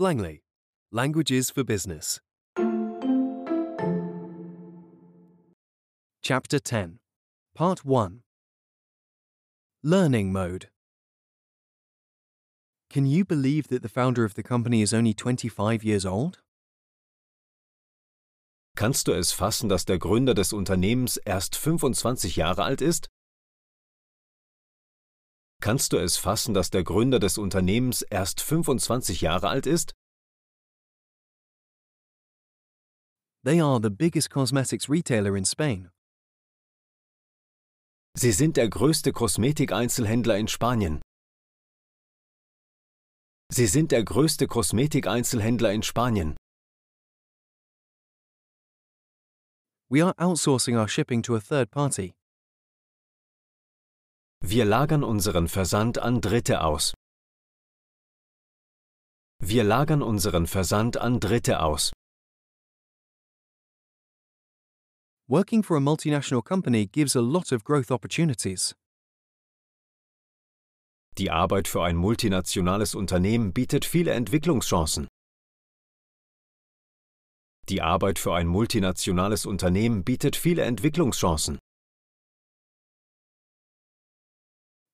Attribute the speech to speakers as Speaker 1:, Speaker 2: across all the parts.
Speaker 1: Langley, Languages for Business. Chapter 10, Part 1 Learning Mode. Can you believe that the founder of the company is only 25 years old?
Speaker 2: Kannst du es fassen, dass der Gründer des Unternehmens erst 25 Jahre alt ist? Kannst du es fassen, dass der Gründer des Unternehmens erst 25 Jahre alt ist?
Speaker 1: They are the biggest cosmetics retailer in Spain.
Speaker 2: Sie sind der größte Kosmetikeinzelhändler in Spanien. Sie sind der größte Kosmetikeinzelhändler in Spanien.
Speaker 1: We are outsourcing our shipping to a third party.
Speaker 2: Wir lagern unseren Versand an Dritte aus. Wir lagern unseren Versand an Dritte aus.
Speaker 1: Working for a multinational company gives a lot of growth opportunities.
Speaker 2: Die Arbeit für ein multinationales Unternehmen bietet viele Entwicklungschancen. Die Arbeit für ein multinationales Unternehmen bietet viele Entwicklungschancen.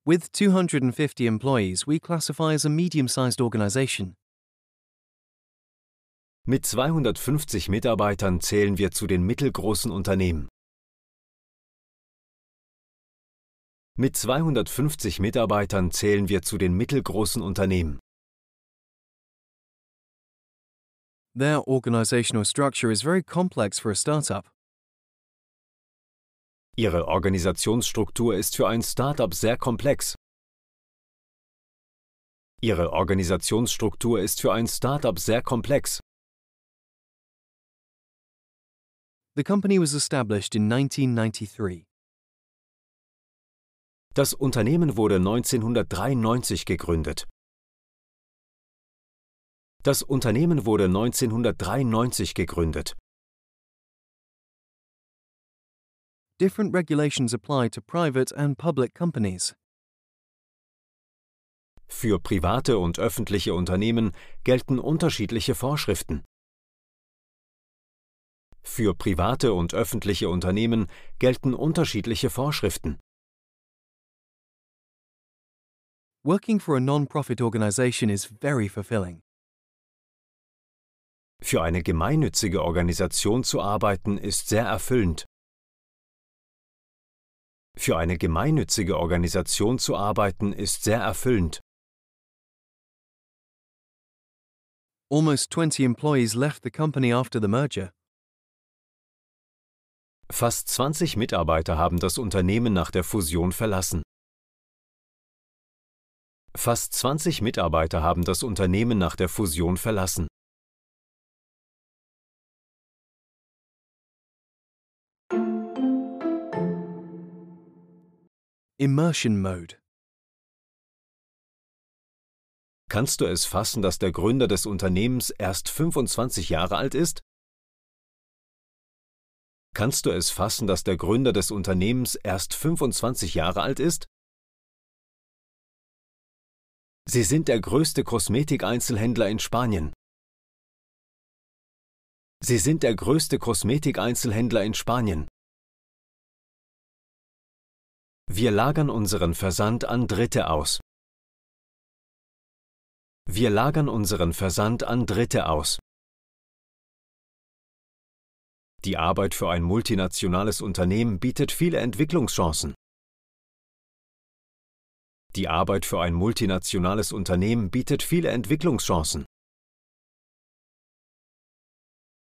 Speaker 1: With 250 employees, we classify as a medium sized organization.
Speaker 2: Mit 250 Mitarbeitern zählen wir zu den mittelgroßen Unternehmen. Mit 250 Mitarbeitern zählen wir zu den mittelgroßen Unternehmen.
Speaker 1: Their organizational structure is very complex for a startup.
Speaker 2: Ihre Organisationsstruktur ist für ein Startup sehr komplex. Ihre Organisationsstruktur ist für ein Startup sehr komplex.
Speaker 1: The company was established in 1993.
Speaker 2: Das Unternehmen wurde 1993 gegründet. Das Unternehmen wurde 1993 gegründet.
Speaker 1: Different regulations apply to private and public companies.
Speaker 2: Für private und öffentliche Unternehmen gelten unterschiedliche Vorschriften. Für private und öffentliche Unternehmen gelten unterschiedliche Vorschriften.
Speaker 1: Working for a non-profit organization is very fulfilling.
Speaker 2: Für eine gemeinnützige Organisation zu arbeiten ist sehr erfüllend. Für eine gemeinnützige Organisation zu arbeiten ist sehr erfüllend.
Speaker 1: Almost 20 employees left the company after the merger.
Speaker 2: Fast 20 Mitarbeiter haben das Unternehmen nach der Fusion verlassen. Fast 20 Mitarbeiter haben das Unternehmen nach der Fusion verlassen.
Speaker 1: Immersion Mode.
Speaker 2: Kannst du es fassen, dass der Gründer des Unternehmens erst 25 Jahre alt ist? Kannst du es fassen, dass der Gründer des Unternehmens erst 25 Jahre alt ist? Sie sind der größte Kosmetikeinzelhändler in Spanien. Sie sind der größte Kosmetikeinzelhändler in Spanien. Wir lagern unseren Versand an Dritte aus. Wir lagern unseren Versand an Dritte aus. Die Arbeit für ein multinationales Unternehmen bietet viele Entwicklungschancen. Die Arbeit für ein multinationales Unternehmen bietet viele Entwicklungschancen.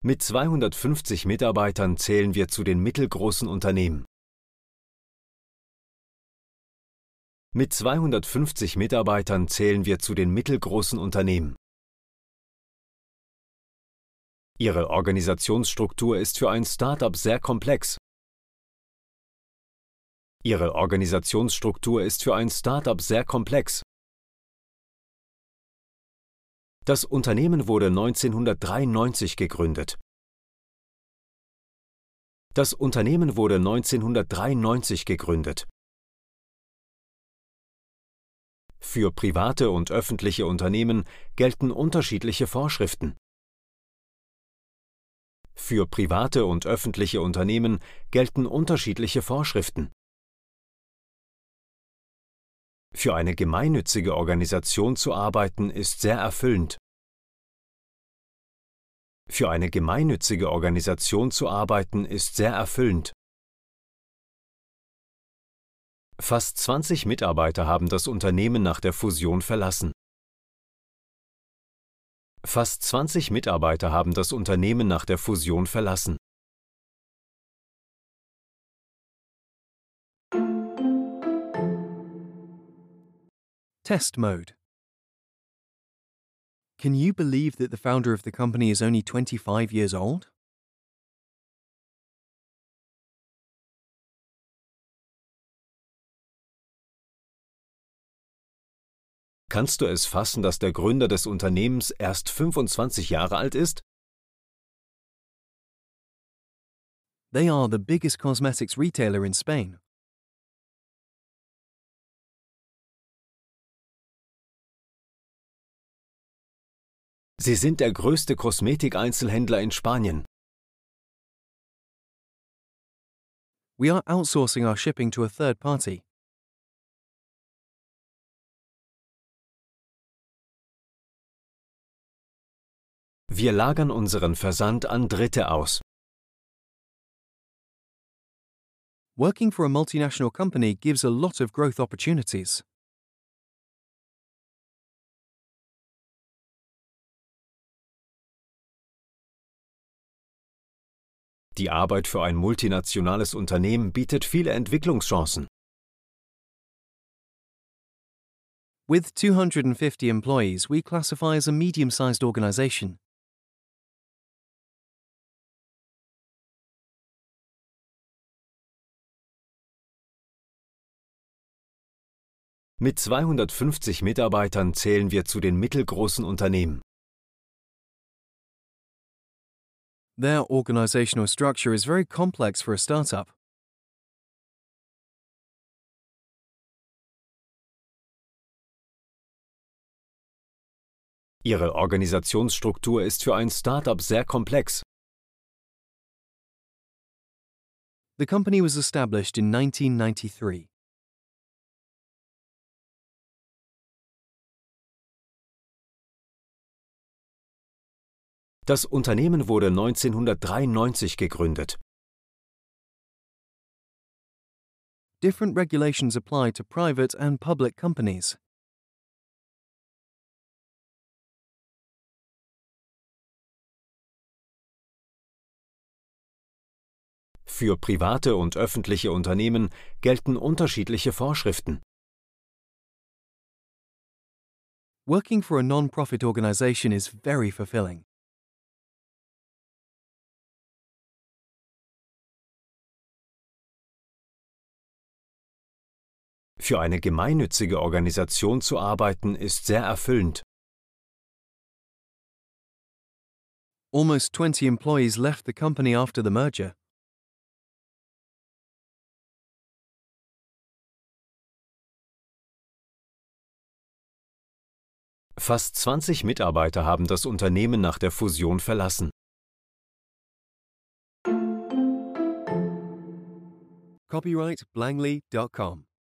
Speaker 2: Mit 250 Mitarbeitern zählen wir zu den mittelgroßen Unternehmen. Mit 250 Mitarbeitern zählen wir zu den mittelgroßen Unternehmen. Ihre Organisationsstruktur ist für ein Startup sehr komplex. Ihre Organisationsstruktur ist für ein Startup sehr komplex. Das Unternehmen wurde 1993 gegründet. Das Unternehmen wurde 1993 gegründet. Für private und öffentliche Unternehmen gelten unterschiedliche Vorschriften. Für private und öffentliche Unternehmen gelten unterschiedliche Vorschriften. Für eine gemeinnützige Organisation zu arbeiten ist sehr erfüllend. Für eine gemeinnützige Organisation zu arbeiten ist sehr erfüllend. Fast 20 Mitarbeiter haben das Unternehmen nach der Fusion verlassen. Fast 20 Mitarbeiter haben das Unternehmen nach der Fusion verlassen.
Speaker 1: Test mode. Can you believe that the founder of the company is only 25 years old?
Speaker 2: Kannst du es fassen, dass der Gründer des Unternehmens erst 25 Jahre alt ist?
Speaker 1: They are the biggest cosmetics retailer in Spain.
Speaker 2: Sie sind der größte Kosmetikeinzelhändler in Spanien.
Speaker 1: We are outsourcing our shipping to a third party.
Speaker 2: Wir lagern unseren Versand an Dritte aus.
Speaker 1: Working for a multinational company gives a lot of growth opportunities.
Speaker 2: Die Arbeit für ein multinationales Unternehmen bietet viele Entwicklungschancen.
Speaker 1: With 250 employees, we classify as a medium sized organization.
Speaker 2: Mit 250 Mitarbeitern zählen wir zu den mittelgroßen Unternehmen.
Speaker 1: Their organizational structure is very complex for a startup.
Speaker 2: Ihre Organisationsstruktur ist für ein Startup sehr komplex.
Speaker 1: The company was established in 1993.
Speaker 2: Das Unternehmen wurde 1993 gegründet.
Speaker 1: Different regulations apply to private and public companies.
Speaker 2: Für private und öffentliche Unternehmen gelten unterschiedliche Vorschriften.
Speaker 1: Working for a non profit organization is very fulfilling.
Speaker 2: Für eine gemeinnützige Organisation zu arbeiten ist sehr erfüllend.
Speaker 1: Almost 20 employees left the company after the merger.
Speaker 2: Fast 20 Mitarbeiter haben das Unternehmen nach der Fusion verlassen.
Speaker 1: Copyright Blangley.com.